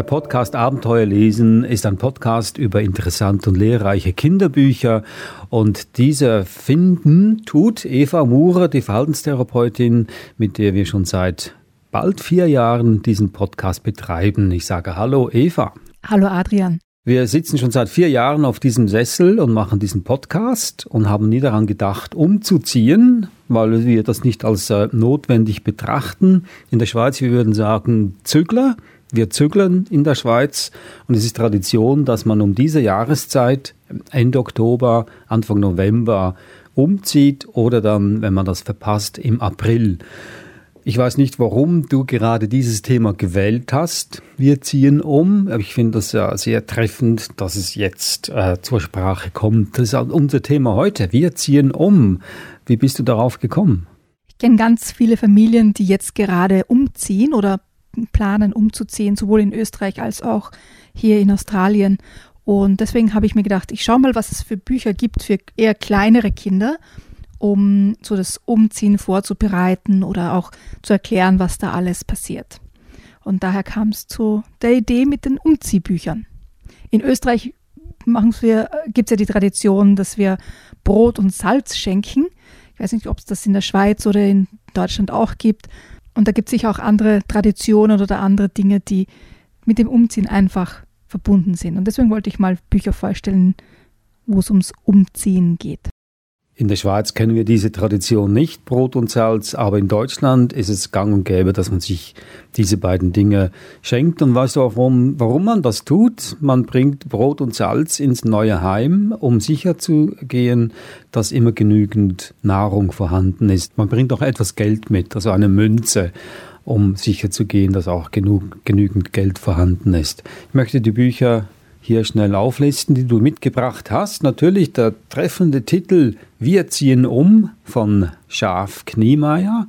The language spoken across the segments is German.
Der Podcast Abenteuer lesen ist ein Podcast über interessante und lehrreiche Kinderbücher. Und diese finden tut Eva Murer, die Verhaltenstherapeutin, mit der wir schon seit bald vier Jahren diesen Podcast betreiben. Ich sage Hallo Eva. Hallo Adrian. Wir sitzen schon seit vier Jahren auf diesem Sessel und machen diesen Podcast und haben nie daran gedacht, umzuziehen, weil wir das nicht als äh, notwendig betrachten. In der Schweiz, wir würden sagen, Zügler. Wir zügeln in der Schweiz und es ist Tradition, dass man um diese Jahreszeit, Ende Oktober, Anfang November, umzieht oder dann, wenn man das verpasst, im April. Ich weiß nicht, warum du gerade dieses Thema gewählt hast. Wir ziehen um. Ich finde das ja sehr treffend, dass es jetzt äh, zur Sprache kommt. Das ist unser Thema heute. Wir ziehen um. Wie bist du darauf gekommen? Ich kenne ganz viele Familien, die jetzt gerade umziehen oder planen umzuziehen, sowohl in Österreich als auch hier in Australien. Und deswegen habe ich mir gedacht, ich schaue mal, was es für Bücher gibt für eher kleinere Kinder, um so das Umziehen vorzubereiten oder auch zu erklären, was da alles passiert. Und daher kam es zu der Idee mit den Umziehbüchern. In Österreich gibt es ja die Tradition, dass wir Brot und Salz schenken. Ich weiß nicht, ob es das in der Schweiz oder in Deutschland auch gibt. Und da gibt es sicher auch andere Traditionen oder andere Dinge, die mit dem Umziehen einfach verbunden sind. Und deswegen wollte ich mal Bücher vorstellen, wo es ums Umziehen geht. In der Schweiz kennen wir diese Tradition nicht, Brot und Salz, aber in Deutschland ist es gang und gäbe, dass man sich diese beiden Dinge schenkt. Und weißt du auch, warum, warum man das tut? Man bringt Brot und Salz ins neue Heim, um sicherzugehen, dass immer genügend Nahrung vorhanden ist. Man bringt auch etwas Geld mit, also eine Münze um sicherzugehen, dass auch genug, genügend Geld vorhanden ist. Ich möchte die Bücher hier schnell auflisten, die du mitgebracht hast. Natürlich der treffende Titel Wir ziehen um von Schaf Kniemeyer.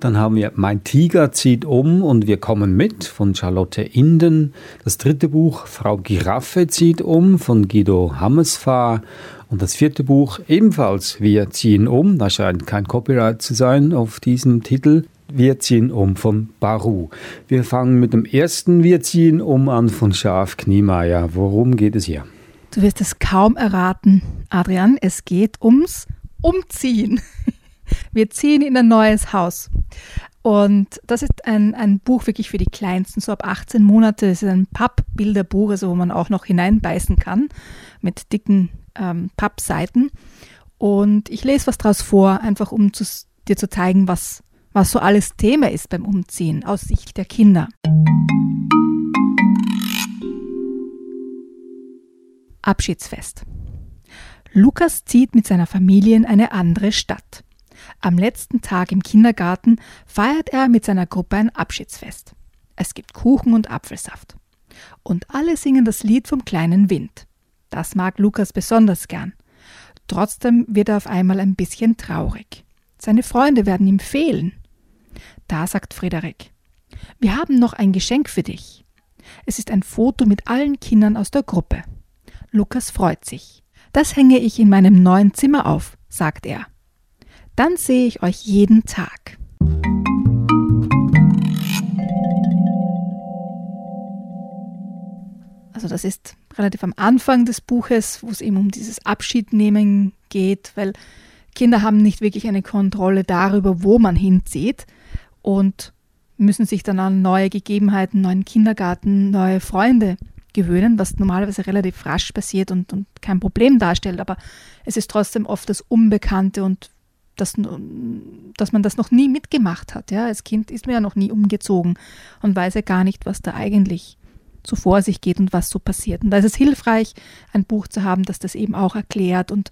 Dann haben wir Mein Tiger zieht um und wir kommen mit von Charlotte Inden. Das dritte Buch Frau Giraffe zieht um von Guido Hammesfahr. Und das vierte Buch ebenfalls Wir ziehen um. Da scheint kein Copyright zu sein auf diesem Titel. Wir ziehen um von Baru. Wir fangen mit dem ersten Wir ziehen um an von Schaf Kniemeyer. Worum geht es hier? Du wirst es kaum erraten, Adrian. Es geht ums Umziehen. Wir ziehen in ein neues Haus. Und das ist ein, ein Buch wirklich für die Kleinsten, so ab 18 Monate. Es ist ein Pappbilderbuch, also wo man auch noch hineinbeißen kann, mit dicken ähm, Pappseiten. Und ich lese was draus vor, einfach um zu, dir zu zeigen, was, was so alles Thema ist beim Umziehen aus Sicht der Kinder. Abschiedsfest. Lukas zieht mit seiner Familie in eine andere Stadt. Am letzten Tag im Kindergarten feiert er mit seiner Gruppe ein Abschiedsfest. Es gibt Kuchen und Apfelsaft. Und alle singen das Lied vom kleinen Wind. Das mag Lukas besonders gern. Trotzdem wird er auf einmal ein bisschen traurig. Seine Freunde werden ihm fehlen. Da sagt Frederik, wir haben noch ein Geschenk für dich. Es ist ein Foto mit allen Kindern aus der Gruppe. Lukas freut sich. Das hänge ich in meinem neuen Zimmer auf, sagt er. Dann sehe ich euch jeden Tag. Also das ist relativ am Anfang des Buches, wo es eben um dieses Abschiednehmen geht, weil Kinder haben nicht wirklich eine Kontrolle darüber, wo man hinzieht und müssen sich dann an neue Gegebenheiten, neuen Kindergarten, neue Freunde gewöhnen, was normalerweise relativ rasch passiert und, und kein Problem darstellt. Aber es ist trotzdem oft das Unbekannte und das, dass man das noch nie mitgemacht hat. Ja? Als Kind ist man ja noch nie umgezogen und weiß ja gar nicht, was da eigentlich so vor sich geht und was so passiert. Und da ist es hilfreich, ein Buch zu haben, das das eben auch erklärt und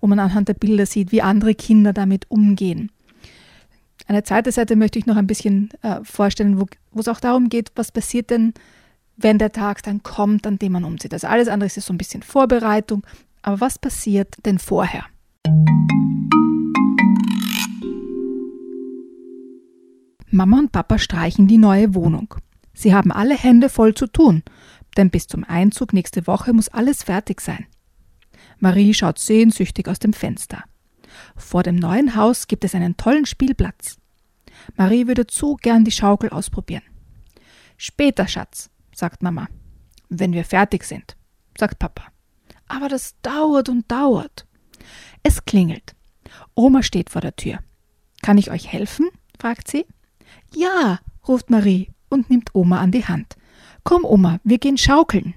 wo man anhand der Bilder sieht, wie andere Kinder damit umgehen. Eine zweite Seite möchte ich noch ein bisschen äh, vorstellen, wo, es auch darum geht, was passiert denn, wenn der Tag dann kommt, an dem man umzieht. Also alles andere ist so ein bisschen Vorbereitung. Aber was passiert denn vorher? Mama und Papa streichen die neue Wohnung. Sie haben alle Hände voll zu tun, denn bis zum Einzug nächste Woche muss alles fertig sein. Marie schaut sehnsüchtig aus dem Fenster. Vor dem neuen Haus gibt es einen tollen Spielplatz. Marie würde zu gern die Schaukel ausprobieren. Später, Schatz, sagt Mama. Wenn wir fertig sind, sagt Papa. Aber das dauert und dauert. Es klingelt. Oma steht vor der Tür. Kann ich euch helfen? fragt sie. Ja, ruft Marie und nimmt Oma an die Hand. Komm, Oma, wir gehen schaukeln.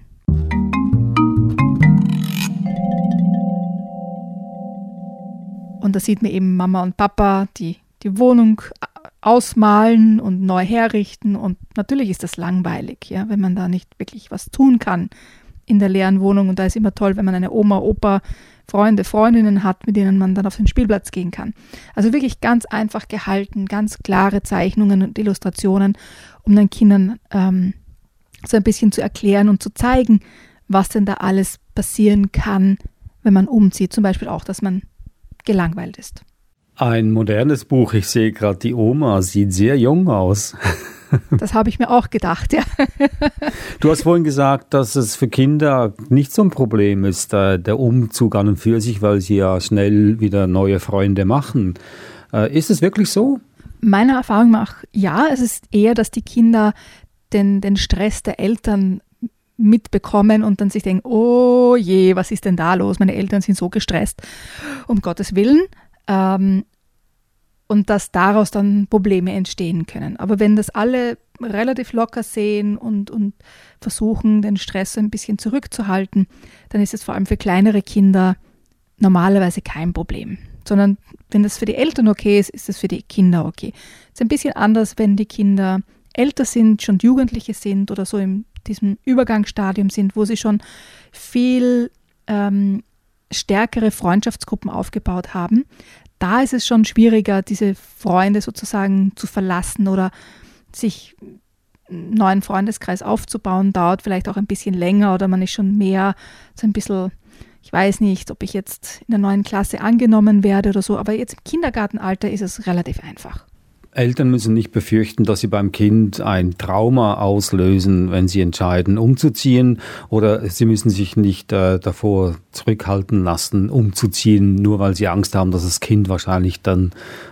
Und da sieht man eben Mama und Papa, die die Wohnung ausmalen und neu herrichten. Und natürlich ist das langweilig, ja, wenn man da nicht wirklich was tun kann in der leeren Wohnung. Und da ist immer toll, wenn man eine Oma, Opa, Freunde, Freundinnen hat, mit denen man dann auf den Spielplatz gehen kann. Also wirklich ganz einfach gehalten, ganz klare Zeichnungen und Illustrationen, um den Kindern ähm, so ein bisschen zu erklären und zu zeigen, was denn da alles passieren kann, wenn man umzieht. Zum Beispiel auch, dass man gelangweilt ist. Ein modernes Buch. Ich sehe gerade, die Oma sieht sehr jung aus. Das habe ich mir auch gedacht, ja. Du hast vorhin gesagt, dass es für Kinder nicht so ein Problem ist, äh, der Umzug an und für sich, weil sie ja schnell wieder neue Freunde machen. Äh, ist es wirklich so? Meiner Erfahrung nach ja. Es ist eher, dass die Kinder den, den Stress der Eltern mitbekommen und dann sich denken, oh je, was ist denn da los? Meine Eltern sind so gestresst. Um Gottes Willen. Ähm, und dass daraus dann Probleme entstehen können. Aber wenn das alle relativ locker sehen und, und versuchen, den Stress ein bisschen zurückzuhalten, dann ist es vor allem für kleinere Kinder normalerweise kein Problem. Sondern wenn das für die Eltern okay ist, ist es für die Kinder okay. Es ist ein bisschen anders, wenn die Kinder älter sind, schon Jugendliche sind oder so in diesem Übergangsstadium sind, wo sie schon viel ähm, stärkere Freundschaftsgruppen aufgebaut haben, da ist es schon schwieriger, diese Freunde sozusagen zu verlassen oder sich einen neuen Freundeskreis aufzubauen, dauert vielleicht auch ein bisschen länger oder man ist schon mehr so ein bisschen, ich weiß nicht, ob ich jetzt in der neuen Klasse angenommen werde oder so, aber jetzt im Kindergartenalter ist es relativ einfach. Eltern müssen nicht befürchten, dass sie beim Kind ein Trauma auslösen, wenn sie entscheiden, umzuziehen, oder sie müssen sich nicht äh, davor zurückhalten lassen, umzuziehen, nur weil sie Angst haben, dass das Kind wahrscheinlich dann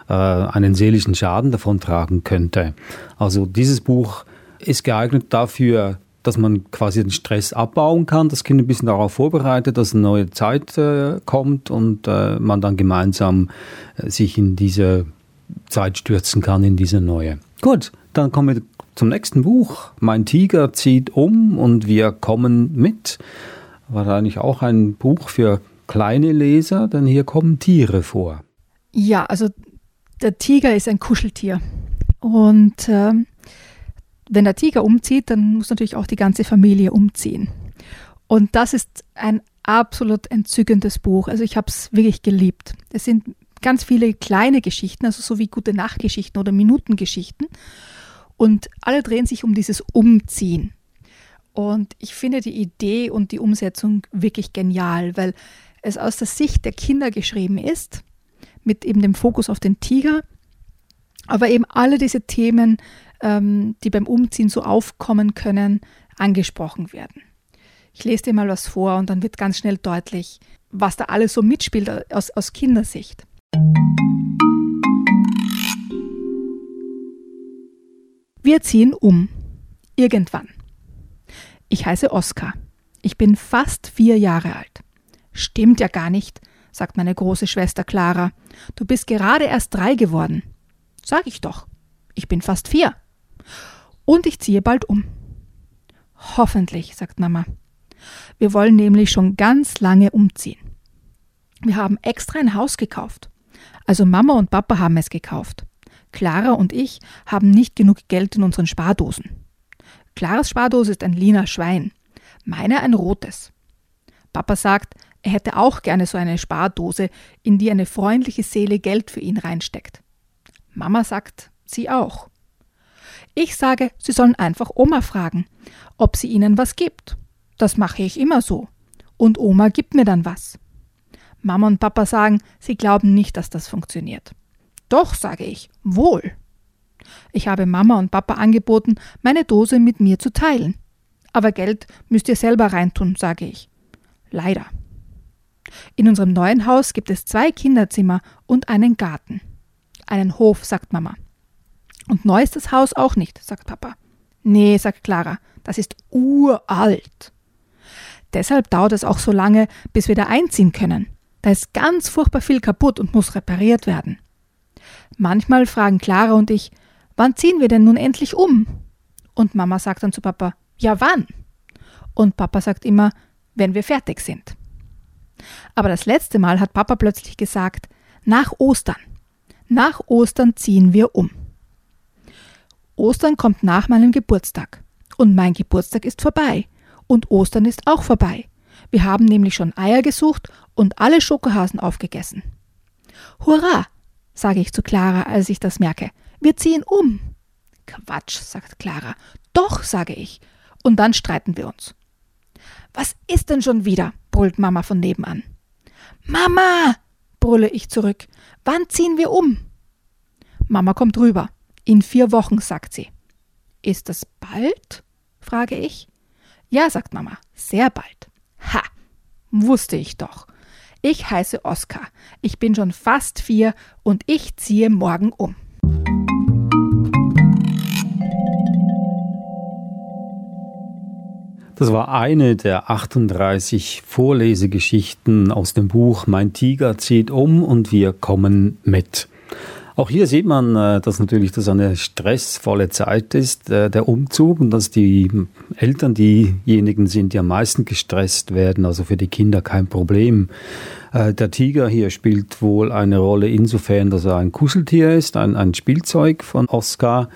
äh, einen seelischen Schaden davontragen könnte. Also dieses Buch ist geeignet dafür, dass man quasi den Stress abbauen kann, das Kind ein bisschen darauf vorbereitet, dass eine neue Zeit äh, kommt und äh, man dann gemeinsam äh, sich in diese Zeit stürzen kann in diese neue. Gut, dann kommen wir zum nächsten Buch. Mein Tiger zieht um und wir kommen mit. War eigentlich auch ein Buch für kleine Leser, denn hier kommen Tiere vor. Ja, also der Tiger ist ein Kuscheltier. Und äh, wenn der Tiger umzieht, dann muss natürlich auch die ganze Familie umziehen. Und das ist ein absolut entzückendes Buch. Also ich habe es wirklich geliebt. Es sind ganz viele kleine Geschichten, also so wie gute Nachtgeschichten oder Minutengeschichten. Und alle drehen sich um dieses Umziehen. Und ich finde die Idee und die Umsetzung wirklich genial, weil es aus der Sicht der Kinder geschrieben ist, mit eben dem Fokus auf den Tiger, aber eben alle diese Themen, ähm, die beim Umziehen so aufkommen können, angesprochen werden. Ich lese dir mal was vor und dann wird ganz schnell deutlich, was da alles so mitspielt aus, aus Kindersicht. Wir ziehen um. Irgendwann. Ich heiße Oskar. Ich bin fast vier Jahre alt. Stimmt ja gar nicht, sagt meine große Schwester Clara. Du bist gerade erst drei geworden. Sag ich doch. Ich bin fast vier. Und ich ziehe bald um. Hoffentlich, sagt Mama. Wir wollen nämlich schon ganz lange umziehen. Wir haben extra ein Haus gekauft. Also Mama und Papa haben es gekauft. Clara und ich haben nicht genug Geld in unseren Spardosen. Claras Spardose ist ein lila Schwein, meine ein rotes. Papa sagt, er hätte auch gerne so eine Spardose, in die eine freundliche Seele Geld für ihn reinsteckt. Mama sagt, sie auch. Ich sage, Sie sollen einfach Oma fragen, ob sie ihnen was gibt. Das mache ich immer so. Und Oma gibt mir dann was. Mama und Papa sagen, sie glauben nicht, dass das funktioniert. Doch, sage ich, wohl. Ich habe Mama und Papa angeboten, meine Dose mit mir zu teilen. Aber Geld müsst ihr selber reintun, sage ich. Leider. In unserem neuen Haus gibt es zwei Kinderzimmer und einen Garten. Einen Hof, sagt Mama. Und neu ist das Haus auch nicht, sagt Papa. Nee, sagt Clara, das ist uralt. Deshalb dauert es auch so lange, bis wir da einziehen können. Da ist ganz furchtbar viel kaputt und muss repariert werden. Manchmal fragen Clara und ich, wann ziehen wir denn nun endlich um? Und Mama sagt dann zu Papa, ja wann? Und Papa sagt immer, wenn wir fertig sind. Aber das letzte Mal hat Papa plötzlich gesagt, nach Ostern. Nach Ostern ziehen wir um. Ostern kommt nach meinem Geburtstag. Und mein Geburtstag ist vorbei. Und Ostern ist auch vorbei. Wir haben nämlich schon Eier gesucht und alle Schokohasen aufgegessen. Hurra, sage ich zu Clara, als ich das merke. Wir ziehen um. Quatsch, sagt Clara. Doch, sage ich. Und dann streiten wir uns. Was ist denn schon wieder? brüllt Mama von nebenan. Mama, brülle ich zurück. Wann ziehen wir um? Mama kommt rüber. In vier Wochen, sagt sie. Ist das bald? frage ich. Ja, sagt Mama, sehr bald. Ha, wusste ich doch. Ich heiße Oskar. Ich bin schon fast vier und ich ziehe morgen um. Das war eine der 38 Vorlesegeschichten aus dem Buch Mein Tiger zieht um und wir kommen mit. Auch hier sieht man, äh, dass natürlich das eine stressvolle Zeit ist, äh, der Umzug, und dass die Eltern diejenigen sind, die am meisten gestresst werden, also für die Kinder kein Problem. Äh, der Tiger hier spielt wohl eine Rolle insofern, dass er ein Kuscheltier ist, ein, ein Spielzeug von Oscar.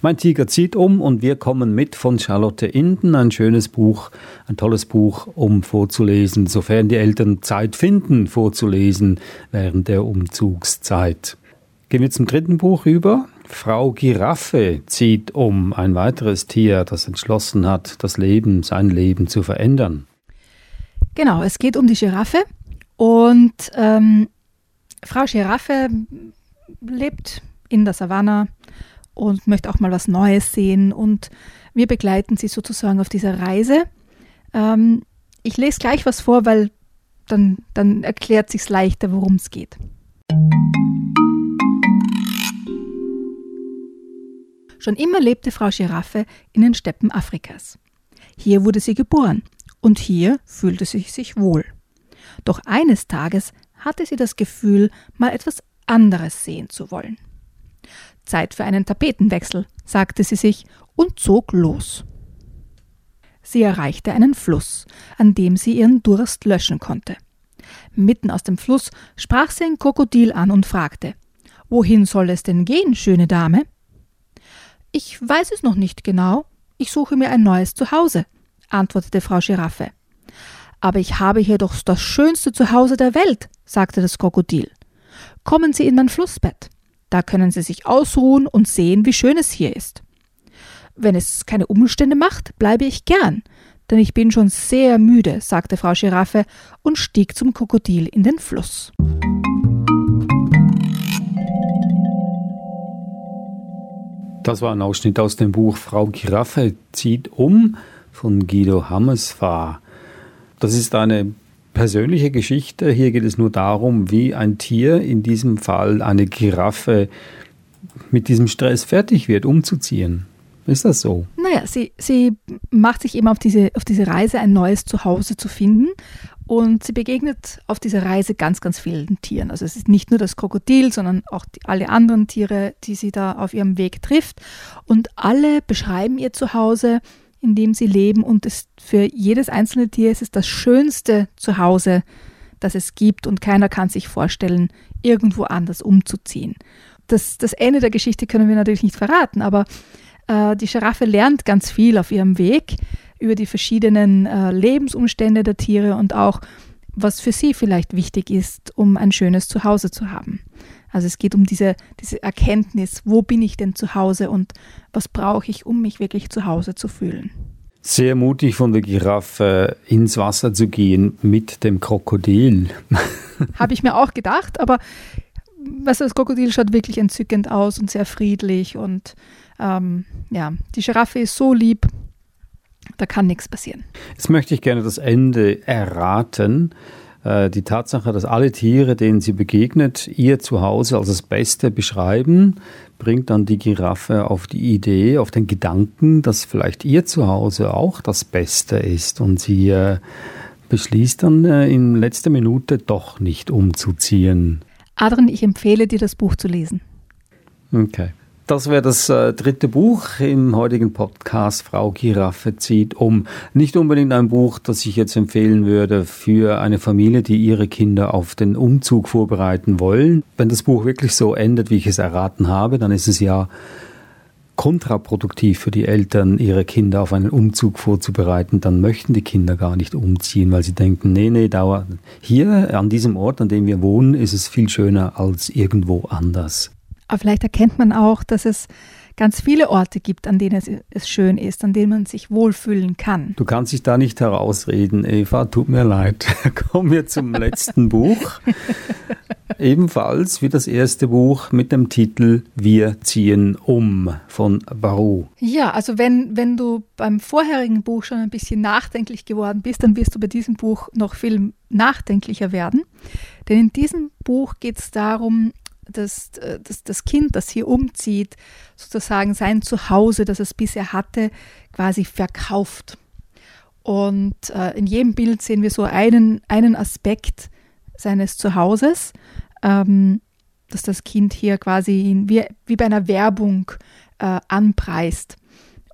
Mein Tiger zieht um und wir kommen mit von Charlotte Inden. Ein schönes Buch, ein tolles Buch, um vorzulesen, sofern die Eltern Zeit finden, vorzulesen während der Umzugszeit. Gehen wir zum dritten Buch über. Frau Giraffe zieht um, ein weiteres Tier, das entschlossen hat, das Leben, sein Leben zu verändern. Genau, es geht um die Giraffe und ähm, Frau Giraffe lebt in der Savanne und möchte auch mal was Neues sehen und wir begleiten sie sozusagen auf dieser Reise. Ähm, ich lese gleich was vor, weil dann, dann erklärt sich leichter, worum es geht. Schon immer lebte Frau Giraffe in den Steppen Afrikas. Hier wurde sie geboren und hier fühlte sie sich wohl. Doch eines Tages hatte sie das Gefühl, mal etwas anderes sehen zu wollen. Zeit für einen Tapetenwechsel, sagte sie sich und zog los. Sie erreichte einen Fluss, an dem sie ihren Durst löschen konnte. Mitten aus dem Fluss sprach sie ein Krokodil an und fragte Wohin soll es denn gehen, schöne Dame? Ich weiß es noch nicht genau. Ich suche mir ein neues Zuhause, antwortete Frau Giraffe. Aber ich habe hier doch das schönste Zuhause der Welt, sagte das Krokodil. Kommen Sie in mein Flussbett. Da können Sie sich ausruhen und sehen, wie schön es hier ist. Wenn es keine Umstände macht, bleibe ich gern, denn ich bin schon sehr müde, sagte Frau Giraffe und stieg zum Krokodil in den Fluss. Das war ein Ausschnitt aus dem Buch Frau Giraffe zieht um von Guido Hammersfahr. Das ist eine persönliche Geschichte. Hier geht es nur darum, wie ein Tier, in diesem Fall eine Giraffe, mit diesem Stress fertig wird, umzuziehen. Ist das so? Naja, sie, sie macht sich eben auf diese, auf diese Reise, ein neues Zuhause zu finden. Und sie begegnet auf dieser Reise ganz, ganz vielen Tieren. Also es ist nicht nur das Krokodil, sondern auch die, alle anderen Tiere, die sie da auf ihrem Weg trifft. Und alle beschreiben ihr Zuhause, in dem sie leben. Und es, für jedes einzelne Tier ist es das schönste Zuhause, das es gibt. Und keiner kann sich vorstellen, irgendwo anders umzuziehen. Das, das Ende der Geschichte können wir natürlich nicht verraten, aber äh, die Giraffe lernt ganz viel auf ihrem Weg über die verschiedenen äh, Lebensumstände der Tiere und auch, was für sie vielleicht wichtig ist, um ein schönes Zuhause zu haben. Also es geht um diese, diese Erkenntnis, wo bin ich denn zu Hause und was brauche ich, um mich wirklich zu Hause zu fühlen. Sehr mutig von der Giraffe ins Wasser zu gehen mit dem Krokodil. Habe ich mir auch gedacht, aber was das Krokodil schaut wirklich entzückend aus und sehr friedlich und ähm, ja, die Giraffe ist so lieb, da kann nichts passieren. Jetzt möchte ich gerne das Ende erraten. Äh, die Tatsache, dass alle Tiere, denen sie begegnet, ihr Zuhause als das Beste beschreiben, bringt dann die Giraffe auf die Idee, auf den Gedanken, dass vielleicht ihr Zuhause auch das Beste ist und sie äh, beschließt dann äh, in letzter Minute doch nicht umzuziehen. Adrian, ich empfehle dir das Buch zu lesen. Okay. Das wäre das äh, dritte Buch im heutigen Podcast. Frau Giraffe zieht um. Nicht unbedingt ein Buch, das ich jetzt empfehlen würde für eine Familie, die ihre Kinder auf den Umzug vorbereiten wollen. Wenn das Buch wirklich so endet, wie ich es erraten habe, dann ist es ja kontraproduktiv für die Eltern, ihre Kinder auf einen Umzug vorzubereiten, dann möchten die Kinder gar nicht umziehen, weil sie denken, nee, nee, dauer. Hier an diesem Ort, an dem wir wohnen, ist es viel schöner als irgendwo anders. Aber vielleicht erkennt man auch, dass es ganz viele Orte gibt, an denen es, es, schön ist, an denen man sich wohlfühlen kann. Du kannst dich da nicht herausreden, Eva, tut mir leid. Kommen wir zum letzten Buch. Ebenfalls wie das erste Buch mit dem Titel Wir ziehen um von Barou. Ja, also wenn, wenn du beim vorherigen Buch schon ein bisschen nachdenklich geworden bist, dann wirst du bei diesem Buch noch viel nachdenklicher werden. Denn in diesem Buch geht es darum, dass, äh, dass das Kind, das hier umzieht, sozusagen sein Zuhause, das es bisher hatte, quasi verkauft. Und äh, in jedem Bild sehen wir so einen, einen Aspekt seines Zuhauses, ähm, dass das Kind hier quasi wie, wie bei einer Werbung äh, anpreist.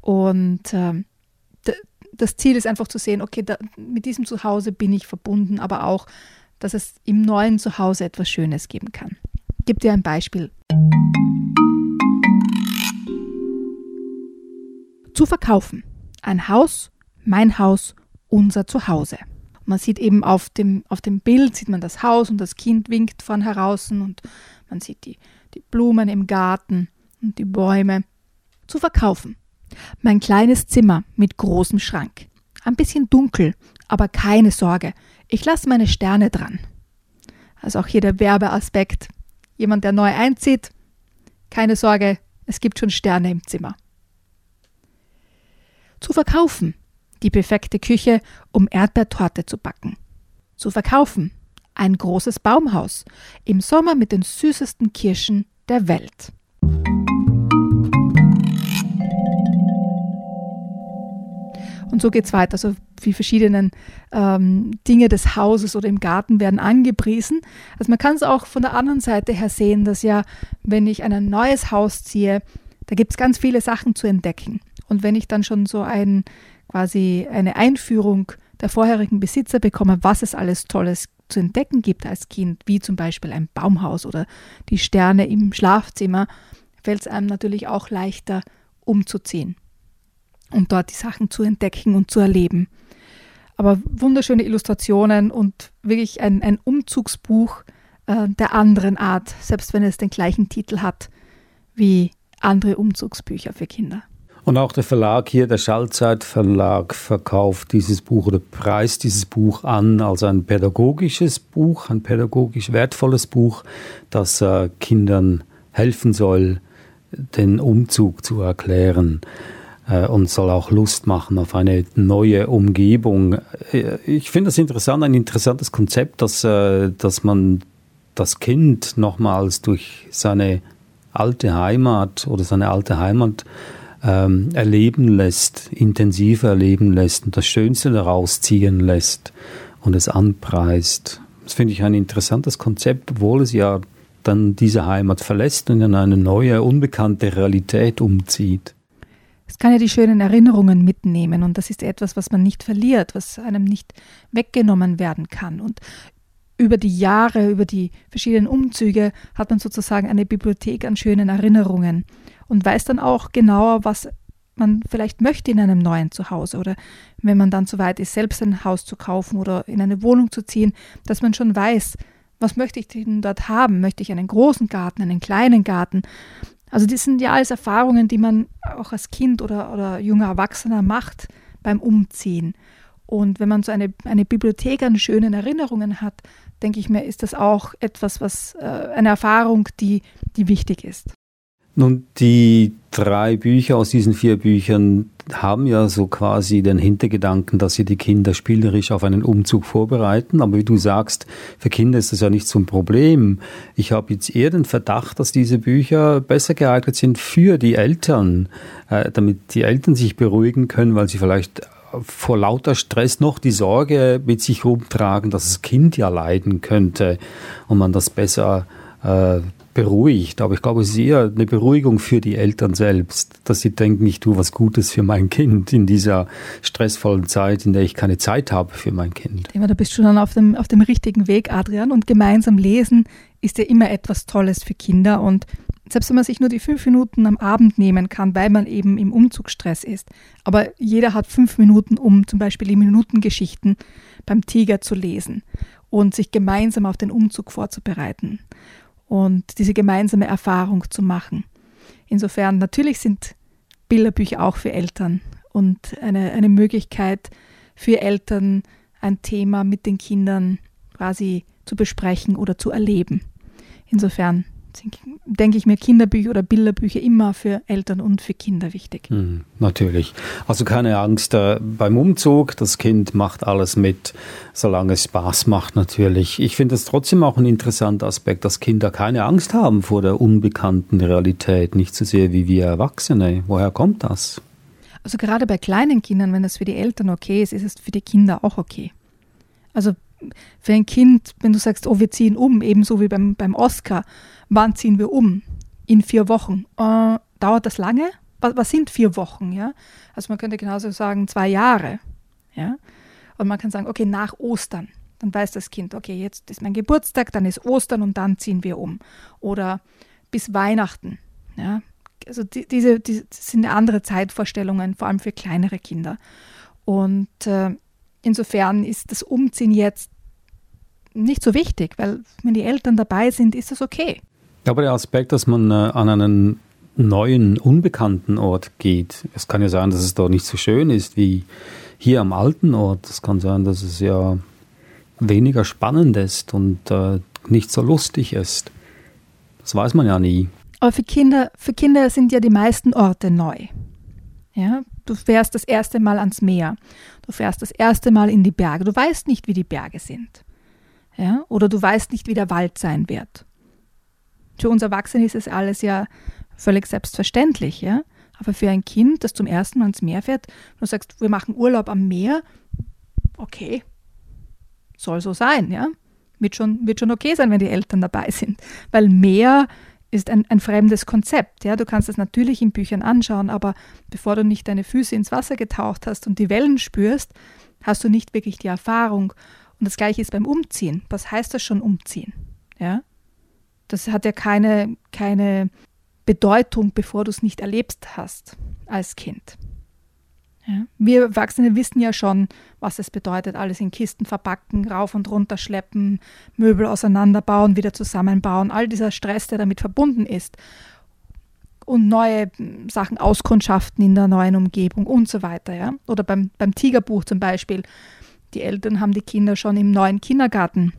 Und äh, das Ziel ist einfach zu sehen, okay, da, mit diesem Zuhause bin ich verbunden, aber auch, dass es im neuen Zuhause etwas Schönes geben kann gebe dir ein Beispiel. Zu verkaufen. Ein Haus, mein Haus, unser Zuhause. Man sieht eben auf dem, auf dem Bild, sieht man das Haus und das Kind winkt von heraus und man sieht die, die Blumen im Garten und die Bäume. Zu verkaufen. Mein kleines Zimmer mit großem Schrank. Ein bisschen dunkel, aber keine Sorge. Ich lasse meine Sterne dran. Also auch hier der Werbeaspekt jemand, der neu einzieht, keine Sorge, es gibt schon Sterne im Zimmer. Zu verkaufen, die perfekte Küche, um Erdbeertorte zu backen. Zu verkaufen, ein großes Baumhaus, im Sommer mit den süßesten Kirschen der Welt. Und so geht es weiter. Also die verschiedenen ähm, Dinge des Hauses oder im Garten werden angepriesen. Also man kann es auch von der anderen Seite her sehen, dass ja, wenn ich ein neues Haus ziehe, da gibt es ganz viele Sachen zu entdecken. Und wenn ich dann schon so ein, quasi eine Einführung der vorherigen Besitzer bekomme, was es alles Tolles zu entdecken gibt als Kind, wie zum Beispiel ein Baumhaus oder die Sterne im Schlafzimmer, fällt es einem natürlich auch leichter umzuziehen und dort die Sachen zu entdecken und zu erleben. Aber wunderschöne Illustrationen und wirklich ein, ein Umzugsbuch äh, der anderen Art, selbst wenn es den gleichen Titel hat wie andere Umzugsbücher für Kinder. Und auch der Verlag hier, der Schallzeit Verlag, verkauft dieses Buch oder preist dieses Buch an als ein pädagogisches Buch, ein pädagogisch wertvolles Buch, das äh, Kindern helfen soll, den Umzug zu erklären. Äh, und soll auch Lust machen auf eine neue Umgebung. Äh, ich finde das interessant, ein interessantes Konzept, dass, äh, dass man das Kind nochmals durch seine alte Heimat oder seine alte Heimat ähm, erleben lässt, intensiver erleben lässt und das Schönste daraus ziehen lässt und es anpreist. Das finde ich ein interessantes Konzept, obwohl es ja dann diese Heimat verlässt und in eine neue, unbekannte Realität umzieht. Es kann ja die schönen Erinnerungen mitnehmen und das ist etwas, was man nicht verliert, was einem nicht weggenommen werden kann. Und über die Jahre, über die verschiedenen Umzüge hat man sozusagen eine Bibliothek an schönen Erinnerungen und weiß dann auch genauer, was man vielleicht möchte in einem neuen Zuhause oder wenn man dann so weit ist, selbst ein Haus zu kaufen oder in eine Wohnung zu ziehen, dass man schon weiß, Was möchte ich denn dort haben? Möchte ich einen großen Garten, einen kleinen Garten? Also das sind ja alles Erfahrungen, die man auch als Kind oder, oder junger Erwachsener macht beim Umziehen. Und wenn man so eine, eine Bibliothek an schönen Erinnerungen hat, denke ich mir, ist das auch etwas, was äh, eine Erfahrung, die, die wichtig ist. Nun, die drei Bücher aus diesen vier Büchern haben ja so quasi den Hintergedanken, dass sie die Kinder spielerisch auf einen Umzug vorbereiten. Aber wie du sagst, für Kinder ist das ja nicht so ein Problem. Ich habe jetzt eher den Verdacht, dass diese Bücher besser geeignet sind für die Eltern, äh, damit die Eltern sich beruhigen können, weil sie vielleicht vor lauter Stress noch die Sorge mit sich rumtragen, dass das Kind ja leiden könnte und man das besser äh, beruhigt. Aber ich glaube, es ist eher eine Beruhigung für die Eltern selbst, dass sie denken, ich tue was Gutes für mein Kind in dieser stressvollen Zeit, in der ich keine Zeit habe für mein Kind. Denke, da bist dann auf dem, auf dem richtigen Weg, Adrian. Und gemeinsam lesen ist ja immer etwas Tolles für Kinder. Und selbst wenn man sich nur die fünf Minuten am Abend nehmen kann, weil man eben im Umzugsstress ist. Aber jeder hat fünf Minuten, um zum Beispiel die Minutengeschichten beim Tiger zu lesen und sich gemeinsam auf den Umzug vorzubereiten und diese gemeinsame Erfahrung zu machen. Insofern, natürlich sind Bilderbücher auch für Eltern und eine, eine Möglichkeit für Eltern, ein Thema mit den Kindern quasi zu besprechen oder zu erleben. Insofern denke ich mir, Kinderbücher oder Bilderbücher immer für Eltern und für Kinder wichtig. Mhm, natürlich. Also keine Angst äh, beim Umzug. Das Kind macht alles mit, solange es Spaß macht natürlich. Ich finde es trotzdem auch ein interessanter Aspekt, dass Kinder keine Angst haben vor der unbekannten Realität. Nicht so sehr wie wir Erwachsene. Woher kommt das? Also gerade bei kleinen Kindern, wenn das für die Eltern okay ist, ist es für die Kinder auch okay. Also für ein Kind, wenn du sagst, oh, wir ziehen um, ebenso wie beim, beim Oscar, wann ziehen wir um? In vier Wochen. Äh, dauert das lange? Was, was, sind vier Wochen? Ja? Also man könnte genauso sagen, zwei Jahre. Ja? Und man kann sagen, okay, nach Ostern. Dann weiß das Kind, okay, jetzt ist mein Geburtstag, dann ist Ostern und dann ziehen wir um. Oder bis Weihnachten. Ja? Also die, diese, diese sind andere Zeitvorstellungen, vor allem für kleinere Kinder. Und äh, insofern ist das Umziehen jetzt nicht so wichtig, weil wenn die Eltern dabei sind, ist das okay. Aber der Aspekt, dass man äh, an einen neuen, unbekannten Ort geht, es kann ja sein, dass es dort nicht so schön ist wie hier am alten Ort. Es kann sein, dass es ja weniger spannend ist und äh, nicht so lustig ist. Das weiß man ja nie. Aber für Kinder, für Kinder sind ja die meisten Orte neu. Ja, du fährst das erste Mal ans Meer, du fährst das erste Mal in die Berge, du weißt nicht, wie die Berge sind. Ja? Oder du weißt nicht, wie der Wald sein wird. Für uns Erwachsene ist es alles ja völlig selbstverständlich, ja. Aber für ein Kind, das zum ersten Mal ins Meer fährt, du sagst, wir machen Urlaub am Meer, okay, soll so sein, ja. Wird schon, wird schon okay sein, wenn die Eltern dabei sind. Weil Meer ist ein, ein fremdes Konzept. Ja? Du kannst es natürlich in Büchern anschauen, aber bevor du nicht deine Füße ins Wasser getaucht hast und die Wellen spürst, hast du nicht wirklich die Erfahrung. Und das gleiche ist beim Umziehen. Was heißt das schon umziehen? Ja? Das hat ja keine, keine Bedeutung, bevor du es nicht erlebst hast als Kind. Ja? Wir Erwachsene wissen ja schon, was es bedeutet, alles in Kisten verpacken, rauf und runter schleppen, Möbel auseinanderbauen, wieder zusammenbauen, all dieser Stress, der damit verbunden ist. Und neue Sachen auskundschaften in der neuen Umgebung und so weiter. Ja? Oder beim, beim Tigerbuch zum Beispiel die Eltern haben die Kinder schon im neuen Kindergarten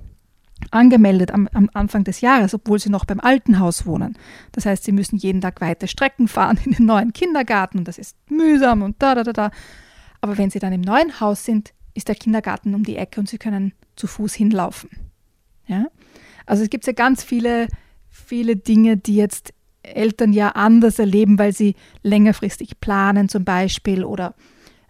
angemeldet am, am, Anfang des Jahres, obwohl sie noch beim alten Haus wohnen. Das heißt, sie müssen jeden Tag weite Strecken fahren in den neuen Kindergarten und das ist mühsam und da, da, da, da. Aber wenn sie dann im neuen Haus sind, ist der Kindergarten um die Ecke und sie können zu Fuß hinlaufen. Ja? Also es gibt ja ganz viele, viele Dinge, die jetzt Eltern ja anders erleben, weil sie längerfristig planen zum Beispiel oder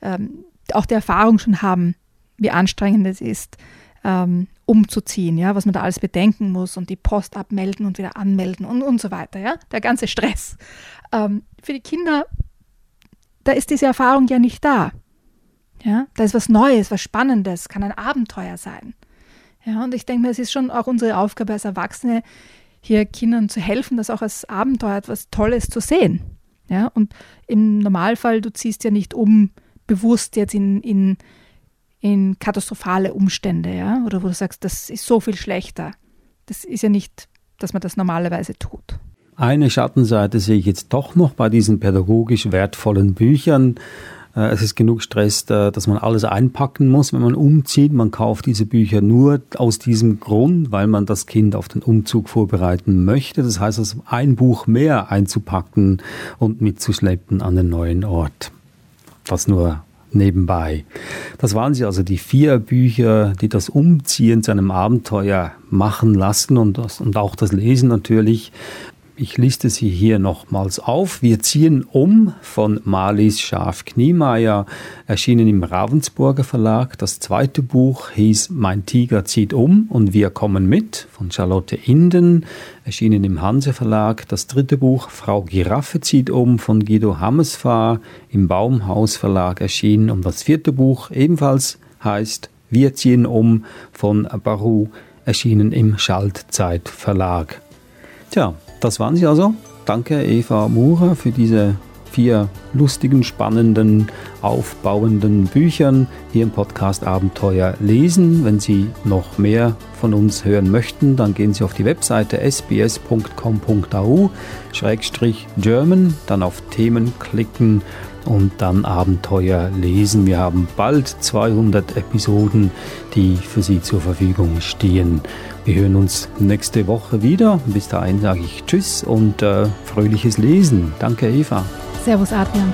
ähm, auch die Erfahrung schon haben, wie anstrengend es ist, ähm, umzuziehen, ja, was man da alles bedenken muss und die Post abmelden und wieder anmelden und, und so weiter, ja, der ganze Stress. Ähm, für die Kinder, da ist diese Erfahrung ja nicht da. Ja, da ist was Neues, was Spannendes, kann ein Abenteuer sein. Ja, und ich denke mir, es ist schon auch unsere Aufgabe als Erwachsene, hier Kindern zu helfen, das auch als Abenteuer etwas Tolles zu sehen. Ja, und im Normalfall, du ziehst ja nicht um bewusst jetzt in, in in katastrophale Umstände, ja, oder wo du sagst, das ist so viel schlechter. das ist ja nicht, dass man das normalerweise tut. Eine Schattenseite sehe ich jetzt doch noch bei diesen pädagogisch wertvollen Büchern. Äh, es ist genug Stress, äh, dass man alles einpacken muss, wenn man umzieht. Man kauft diese Bücher nur aus diesem Grund, weil man das Kind auf den Umzug vorbereiten möchte. Das heißt, also ein Buch mehr einzupacken und mitzuschleppen an den neuen Ort. Das nur nebenbei. Das waren sie also die vier Bücher, die das Umziehen zu einem Abenteuer machen lassen und, das, und auch das Lesen natürlich. Ich liste sie hier nochmals auf. Wir ziehen um von Marlies Schaf-Kniemeyer, erschienen im Ravensburger Verlag. Das zweite Buch hieß Mein Tiger zieht um und wir kommen mit von Charlotte Inden, erschienen im Hanse Verlag. Das dritte Buch Frau Giraffe zieht um von Guido Hammesfahr im Baumhaus Verlag erschienen. Und das vierte Buch ebenfalls heißt Wir ziehen um von Baru, erschienen im Schaltzeit Verlag. Tja, das waren sie also. Danke Eva Murer für diese vier lustigen, spannenden, aufbauenden Büchern hier im Podcast Abenteuer lesen. Wenn Sie noch mehr von uns hören möchten, dann gehen Sie auf die Webseite sbs.com.au-german, dann auf Themen klicken und dann Abenteuer lesen. Wir haben bald 200 Episoden, die für Sie zur Verfügung stehen. Wir hören uns nächste Woche wieder. Bis dahin sage ich Tschüss und äh, fröhliches Lesen. Danke, Eva. Servus, Adrian.